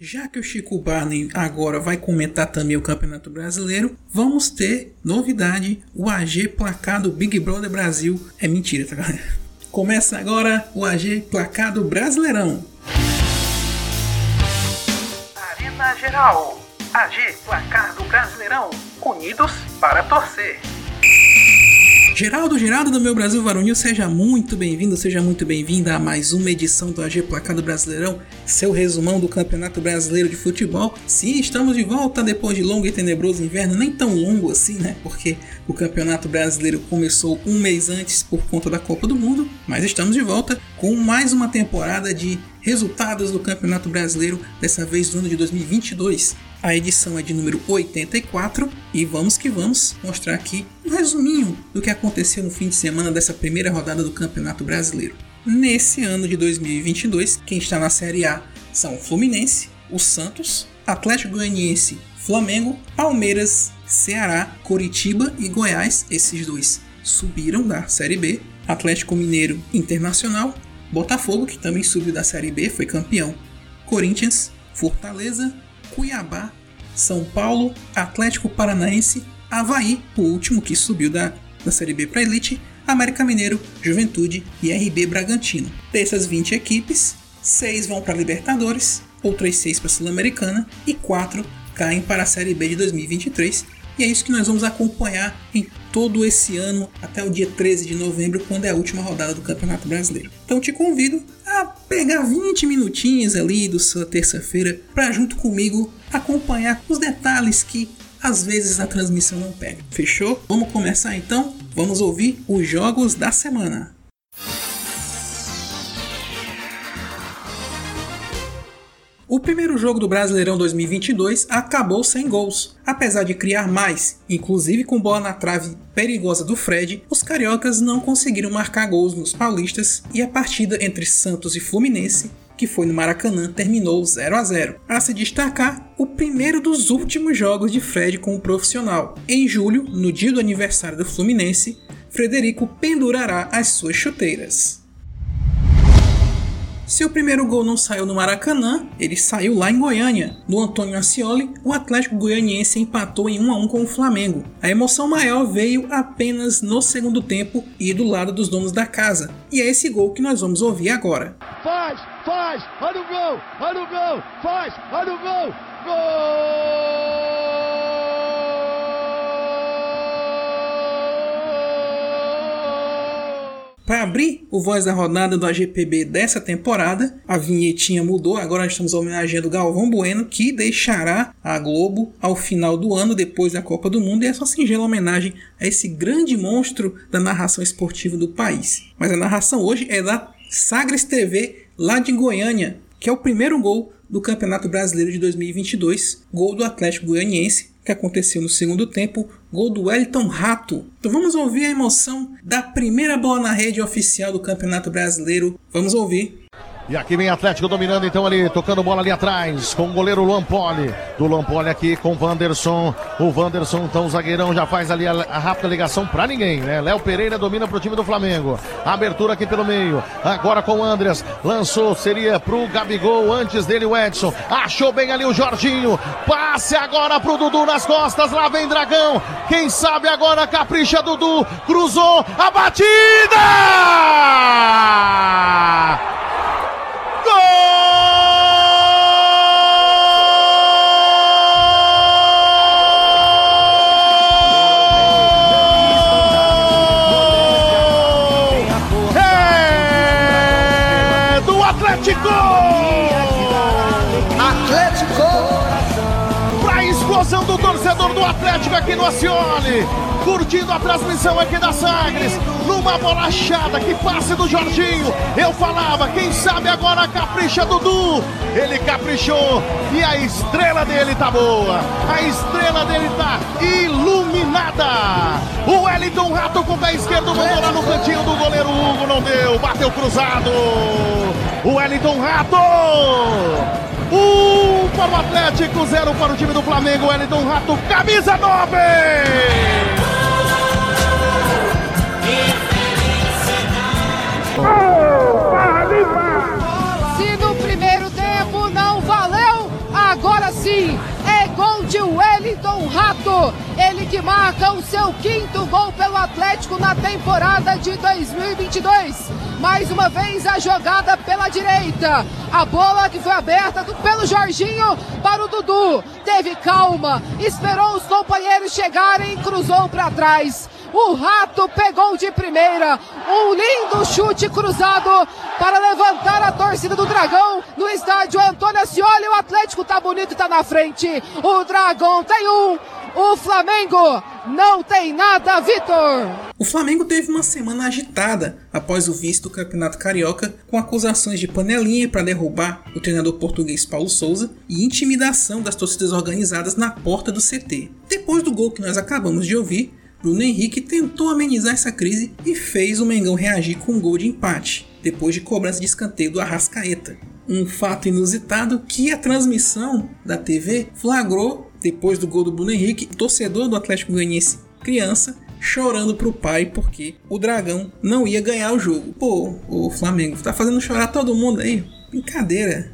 Já que o Chico Barney agora vai comentar também o Campeonato Brasileiro, vamos ter novidade: o AG placado Big Brother Brasil. É mentira, tá galera? Começa agora o AG placado Brasileirão. Arena Geral. AG placado Brasileirão. Unidos para torcer. Geraldo, Geraldo do meu Brasil Varonil, seja muito bem-vindo, seja muito bem-vinda a mais uma edição do AG Placado Brasileirão, seu resumão do Campeonato Brasileiro de Futebol. Sim, estamos de volta depois de longo e tenebroso inverno, nem tão longo assim, né? Porque o Campeonato Brasileiro começou um mês antes por conta da Copa do Mundo, mas estamos de volta com mais uma temporada de resultados do Campeonato Brasileiro, dessa vez do ano de 2022. A edição é de número 84 e vamos que vamos mostrar aqui um resuminho do que aconteceu no fim de semana dessa primeira rodada do Campeonato Brasileiro. Nesse ano de 2022, quem está na Série A são o Fluminense, o Santos, Atlético Goianiense, Flamengo, Palmeiras, Ceará, Coritiba e Goiás, esses dois subiram da Série B, Atlético Mineiro Internacional, Botafogo, que também subiu da Série B, foi campeão, Corinthians, Fortaleza, Cuiabá, São Paulo, Atlético Paranaense, Havaí, o último que subiu da, da Série B para Elite, América Mineiro, Juventude e RB Bragantino. Dessas 20 equipes, 6 vão para Libertadores, outras 6 para Sul-Americana e 4 caem para a Série B de 2023. E é isso que nós vamos acompanhar em todo esse ano até o dia 13 de novembro, quando é a última rodada do Campeonato Brasileiro. Então te convido pegar 20 minutinhos ali do sua terça-feira para junto comigo acompanhar os detalhes que às vezes a transmissão não pega. Fechou? Vamos começar então? Vamos ouvir os jogos da semana. O primeiro jogo do Brasileirão 2022 acabou sem gols. Apesar de criar mais, inclusive com bola na trave perigosa do Fred, os cariocas não conseguiram marcar gols nos paulistas e a partida entre Santos e Fluminense que foi no Maracanã, terminou 0 a 0. A se destacar, o primeiro dos últimos jogos de Fred como profissional. Em julho, no dia do aniversário do Fluminense, Frederico pendurará as suas chuteiras. Seu primeiro gol não saiu no Maracanã, ele saiu lá em Goiânia. No Antônio Ascioli, o Atlético Goianiense empatou em 1 a 1 com o Flamengo. A emoção maior veio apenas no segundo tempo e do lado dos donos da casa. E é esse gol que nós vamos ouvir agora. Faz, faz, olha o gol, olha o gol, faz, olha o gol, gol! Para abrir o Voz da Rodada do AGPB dessa temporada, a vinhetinha mudou, agora estamos homenageando Galvão Bueno, que deixará a Globo ao final do ano, depois da Copa do Mundo, e essa singela homenagem a esse grande monstro da narração esportiva do país. Mas a narração hoje é da Sagres TV, lá de Goiânia, que é o primeiro gol do Campeonato Brasileiro de 2022, gol do Atlético Goianiense, que aconteceu no segundo tempo, gol do Wellington Rato. Então vamos ouvir a emoção da primeira bola na rede oficial do Campeonato Brasileiro. Vamos ouvir. E aqui vem Atlético dominando então ali, tocando bola ali atrás, com o goleiro Luan Poli. Do Luan Poli aqui com o Wanderson. O Wanderson, então o zagueirão já faz ali a, a rápida ligação pra ninguém, né? Léo Pereira domina pro time do Flamengo. Abertura aqui pelo meio. Agora com o Andres. Lançou, seria pro Gabigol. Antes dele o Edson. Achou bem ali o Jorginho. Passe agora pro Dudu nas costas. Lá vem Dragão. Quem sabe agora capricha Dudu. Cruzou a batida! É Aqui no Acioli. curtindo a transmissão aqui da Sagres, numa bola achada, que passe do Jorginho. Eu falava, quem sabe agora capricha Dudu. Ele caprichou e a estrela dele tá boa. A estrela dele tá iluminada. O Wellington Rato com o pé esquerdo mandou lá no cantinho do goleiro Hugo, não deu, bateu cruzado. O Wellington Rato. Um para o Atlético, zero para o time do Flamengo. Wellington Rato, camisa 9. Se no primeiro tempo não valeu, agora sim é gol de Wellington Rato. Que marca o seu quinto gol pelo Atlético na temporada de 2022. Mais uma vez a jogada pela direita. A bola que foi aberta pelo Jorginho para o Dudu. Teve calma, esperou os companheiros chegarem e cruzou para trás. O Rato pegou de primeira. Um lindo chute cruzado para levantar a torcida do Dragão no estádio Antônio Ascioli. O Atlético tá bonito tá na frente. O Dragão tem um. O Flamengo não tem nada, Vitor. O Flamengo teve uma semana agitada após o vice do Campeonato Carioca, com acusações de panelinha para derrubar o treinador português Paulo Souza e intimidação das torcidas organizadas na porta do CT. Depois do gol que nós acabamos de ouvir, Bruno Henrique tentou amenizar essa crise e fez o Mengão reagir com um gol de empate, depois de cobrança de escanteio do Arrascaeta. Um fato inusitado que a transmissão da TV flagrou depois do gol do Bruno Henrique, torcedor do Atlético Goianiense, criança, chorando pro pai porque o Dragão não ia ganhar o jogo. Pô, o Flamengo tá fazendo chorar todo mundo aí. Brincadeira.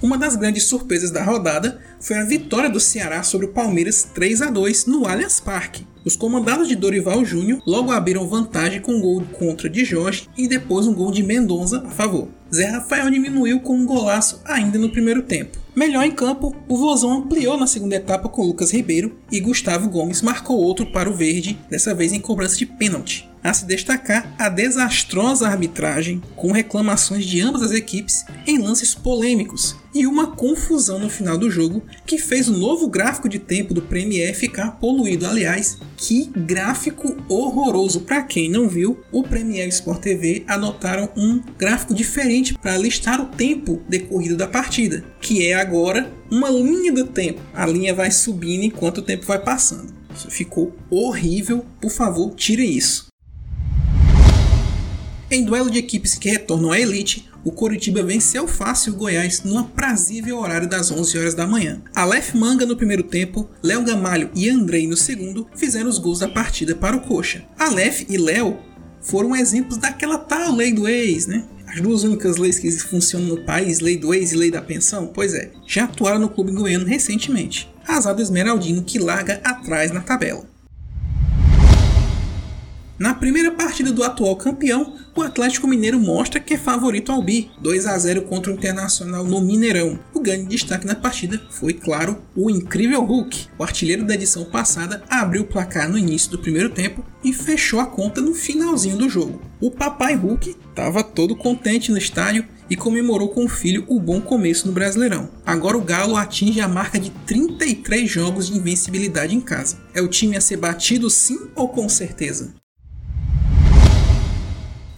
Uma das grandes surpresas da rodada foi a vitória do Ceará sobre o Palmeiras 3 a 2 no Allianz Parque. Os comandados de Dorival Júnior logo abriram vantagem com um gol contra de Jorge e depois um gol de Mendonça a favor. Zé Rafael diminuiu com um golaço ainda no primeiro tempo. Melhor em campo, o Vozão ampliou na segunda etapa com Lucas Ribeiro e Gustavo Gomes marcou outro para o Verde, dessa vez em cobrança de pênalti. A se destacar a desastrosa arbitragem, com reclamações de ambas as equipes em lances polêmicos e uma confusão no final do jogo que fez o novo gráfico de tempo do Premier ficar poluído. Aliás, que gráfico horroroso! Para quem não viu, o Premier Sport TV adotaram um gráfico diferente para listar o tempo decorrido da partida, que é agora uma linha do tempo. A linha vai subindo enquanto o tempo vai passando. Isso ficou horrível. Por favor, tire isso. Em duelo de equipes que retornam à elite, o Coritiba venceu fácil o Goiás no aprazível horário das 11 horas da manhã. Aleph Manga no primeiro tempo, Léo Gamalho e Andrei no segundo fizeram os gols da partida para o Coxa. Aleph e Léo foram exemplos daquela tal lei do ex, né? As duas únicas leis que funcionam no país, lei do ex e lei da pensão, pois é, já atuaram no clube goiano recentemente. Azar do Esmeraldino que larga atrás na tabela. Na primeira partida do atual campeão, o Atlético Mineiro mostra que é favorito ao Bi, 2 a 0 contra o Internacional no Mineirão. O grande destaque na partida foi, claro, o incrível Hulk. O artilheiro da edição passada abriu o placar no início do primeiro tempo e fechou a conta no finalzinho do jogo. O papai Hulk estava todo contente no estádio e comemorou com o filho o bom começo no Brasileirão. Agora o Galo atinge a marca de 33 jogos de invencibilidade em casa. É o time a ser batido sim ou com certeza?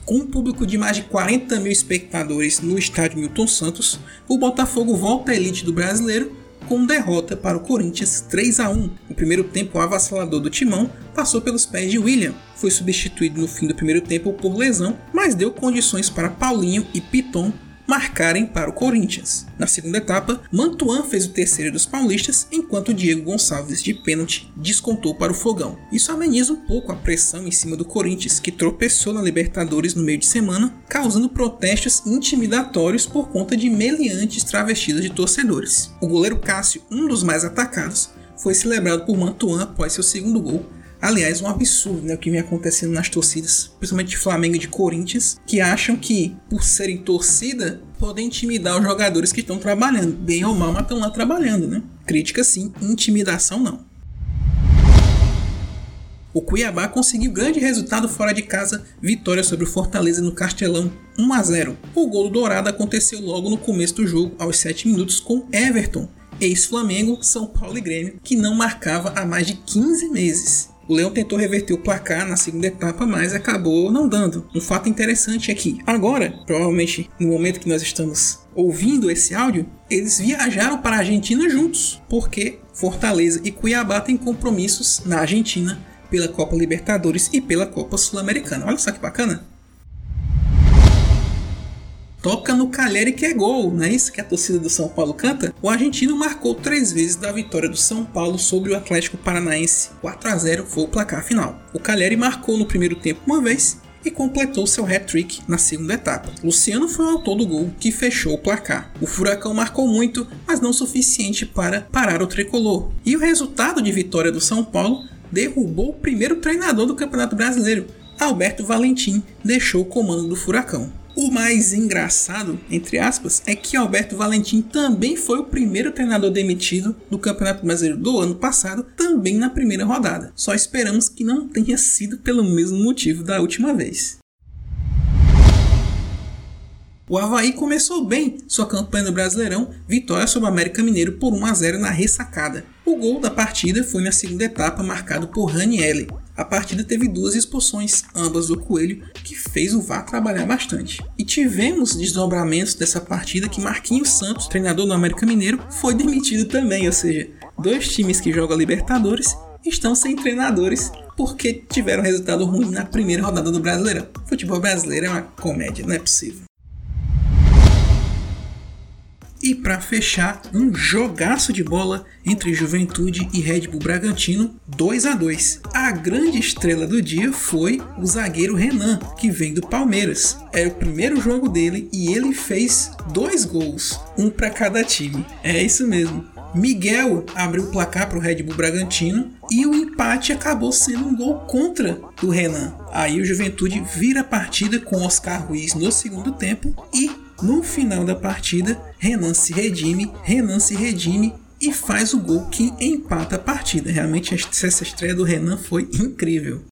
Com um público de mais de 40 mil espectadores no estádio Milton Santos, o Botafogo volta à elite do brasileiro com derrota para o Corinthians 3 a 1. O primeiro tempo avassalador do Timão passou pelos pés de William, foi substituído no fim do primeiro tempo por lesão, mas deu condições para Paulinho e Piton marcarem para o Corinthians. Na segunda etapa, Mantuan fez o terceiro dos paulistas, enquanto Diego Gonçalves de pênalti descontou para o Fogão. Isso ameniza um pouco a pressão em cima do Corinthians, que tropeçou na Libertadores no meio de semana, causando protestos intimidatórios por conta de meliantes travestidas de torcedores. O goleiro Cássio, um dos mais atacados, foi celebrado por Mantuan após seu segundo gol, Aliás, um absurdo né, o que vem acontecendo nas torcidas, principalmente de Flamengo e de Corinthians, que acham que, por serem torcida, podem intimidar os jogadores que estão trabalhando. Bem ou mal, mas estão lá trabalhando, né? Crítica sim, intimidação não. O Cuiabá conseguiu grande resultado fora de casa, vitória sobre o Fortaleza no Castelão, 1 a 0. O gol do Dourado aconteceu logo no começo do jogo, aos 7 minutos, com Everton, ex-Flamengo, São Paulo e Grêmio, que não marcava há mais de 15 meses. O Leão tentou reverter o placar na segunda etapa, mas acabou não dando. Um fato interessante é que agora, provavelmente no momento que nós estamos ouvindo esse áudio, eles viajaram para a Argentina juntos, porque Fortaleza e Cuiabá têm compromissos na Argentina pela Copa Libertadores e pela Copa Sul-Americana. Olha só que bacana toca no Calheri que é gol, não é isso que a torcida do São Paulo canta? O argentino marcou três vezes da vitória do São Paulo sobre o Atlético Paranaense. 4 a 0 foi o placar final. O Calheri marcou no primeiro tempo uma vez e completou seu hat-trick na segunda etapa. Luciano foi o autor do gol que fechou o placar. O Furacão marcou muito, mas não suficiente para parar o tricolor. E o resultado de vitória do São Paulo derrubou o primeiro treinador do Campeonato Brasileiro. Alberto Valentim deixou o comando do Furacão. O mais engraçado, entre aspas, é que Alberto Valentim também foi o primeiro treinador demitido do Campeonato Brasileiro do ano passado, também na primeira rodada. Só esperamos que não tenha sido pelo mesmo motivo da última vez. O Havaí começou bem sua campanha no Brasileirão, vitória sobre o América Mineiro por 1 a 0 na ressacada. O gol da partida foi na segunda etapa, marcado por Ranielli. A partida teve duas expulsões, ambas do Coelho, que fez o VAR trabalhar bastante. E tivemos desdobramentos dessa partida que Marquinhos Santos, treinador do América Mineiro, foi demitido também, ou seja, dois times que jogam Libertadores estão sem treinadores porque tiveram resultado ruim na primeira rodada do Brasileirão. Futebol brasileiro é uma comédia, não é possível. E para fechar, um jogaço de bola entre Juventude e Red Bull Bragantino, 2 a 2. A grande estrela do dia foi o zagueiro Renan, que vem do Palmeiras. Era o primeiro jogo dele e ele fez dois gols, um para cada time. É isso mesmo. Miguel abriu o placar para o Red Bull Bragantino e o empate acabou sendo um gol contra do Renan. Aí o Juventude vira a partida com Oscar Ruiz no segundo tempo e no final da partida, Renan se redime, Renan se redime e faz o gol que empata a partida. Realmente essa estreia do Renan foi incrível.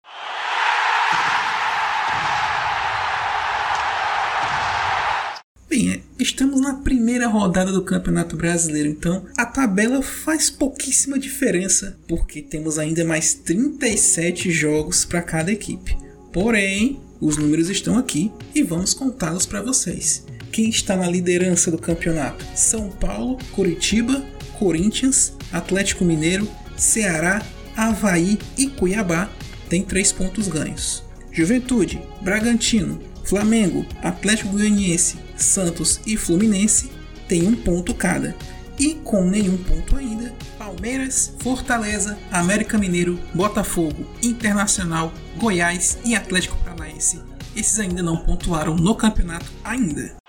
Bem, é, estamos na primeira rodada do Campeonato Brasileiro, então a tabela faz pouquíssima diferença, porque temos ainda mais 37 jogos para cada equipe. Porém, os números estão aqui e vamos contá-los para vocês. Quem está na liderança do campeonato? São Paulo, Curitiba, Corinthians, Atlético Mineiro, Ceará, Havaí e Cuiabá têm três pontos ganhos. Juventude, Bragantino, Flamengo, Atlético Goianiense, Santos e Fluminense têm um ponto cada. E com nenhum ponto ainda, Palmeiras, Fortaleza, América Mineiro, Botafogo, Internacional, Goiás e Atlético Paranaense. Esses ainda não pontuaram no campeonato ainda.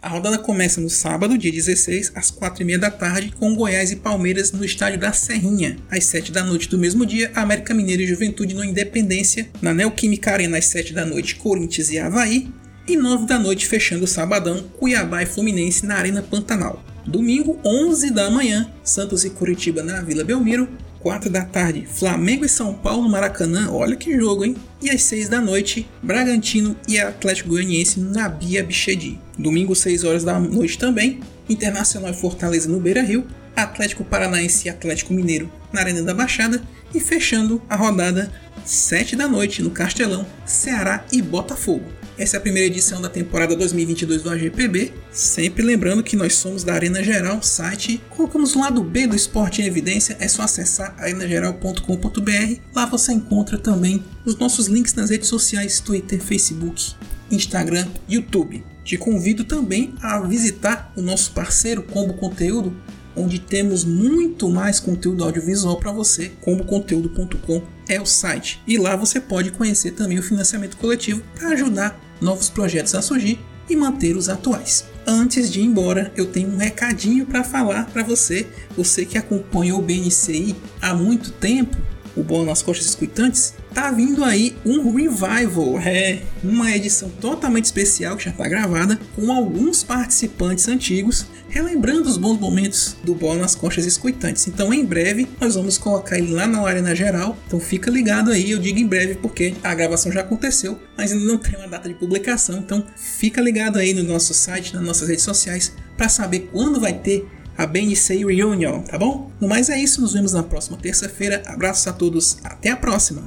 A rodada começa no sábado, dia 16, às 4h30 da tarde, com Goiás e Palmeiras no estádio da Serrinha. Às 7 da noite do mesmo dia, América Mineiro e Juventude no Independência. Na Neoquímica Arena, às 7 da noite, Corinthians e Havaí. E 9 da noite, fechando o sabadão, Cuiabá e Fluminense na Arena Pantanal. Domingo, 11 da manhã, Santos e Curitiba na Vila Belmiro. 4 da tarde, Flamengo e São Paulo no Maracanã, olha que jogo, hein? E às 6 da noite, Bragantino e Atlético Goianiense na Bia Bichedi. Domingo, 6 horas da noite também, Internacional e Fortaleza no Beira Rio, Atlético Paranaense e Atlético Mineiro na Arena da Baixada e fechando a rodada 7 da noite no Castelão, Ceará e Botafogo. Essa é a primeira edição da temporada 2022 do AGPB. Sempre lembrando que nós somos da Arena Geral, site. Colocamos o lado B do esporte em evidência. É só acessar arenageral.com.br. Lá você encontra também os nossos links nas redes sociais: Twitter, Facebook, Instagram, YouTube. Te convido também a visitar o nosso parceiro Combo Conteúdo, onde temos muito mais conteúdo audiovisual para você. Comboconteúdo.com é o site. E lá você pode conhecer também o financiamento coletivo para ajudar novos projetos a surgir e manter os atuais. Antes de ir embora, eu tenho um recadinho para falar para você, você que acompanha o BNCI há muito tempo. o Bola nas Coxas Escutantes, tá vindo aí um revival, é uma edição totalmente especial que já tá gravada com alguns participantes antigos, relembrando os bons momentos do Bola nas Coxas Escutantes. Então, em breve, nós vamos colocar ele lá na Arena Geral. Então, fica ligado aí, eu digo em breve porque a gravação já aconteceu, mas ainda não tem uma data de publicação. Então, fica ligado aí no nosso site, nas nossas redes sociais, para saber quando vai ter a BNC Reunion, tá bom? No mais é isso, nos vemos na próxima terça-feira. Abraços a todos, até a próxima!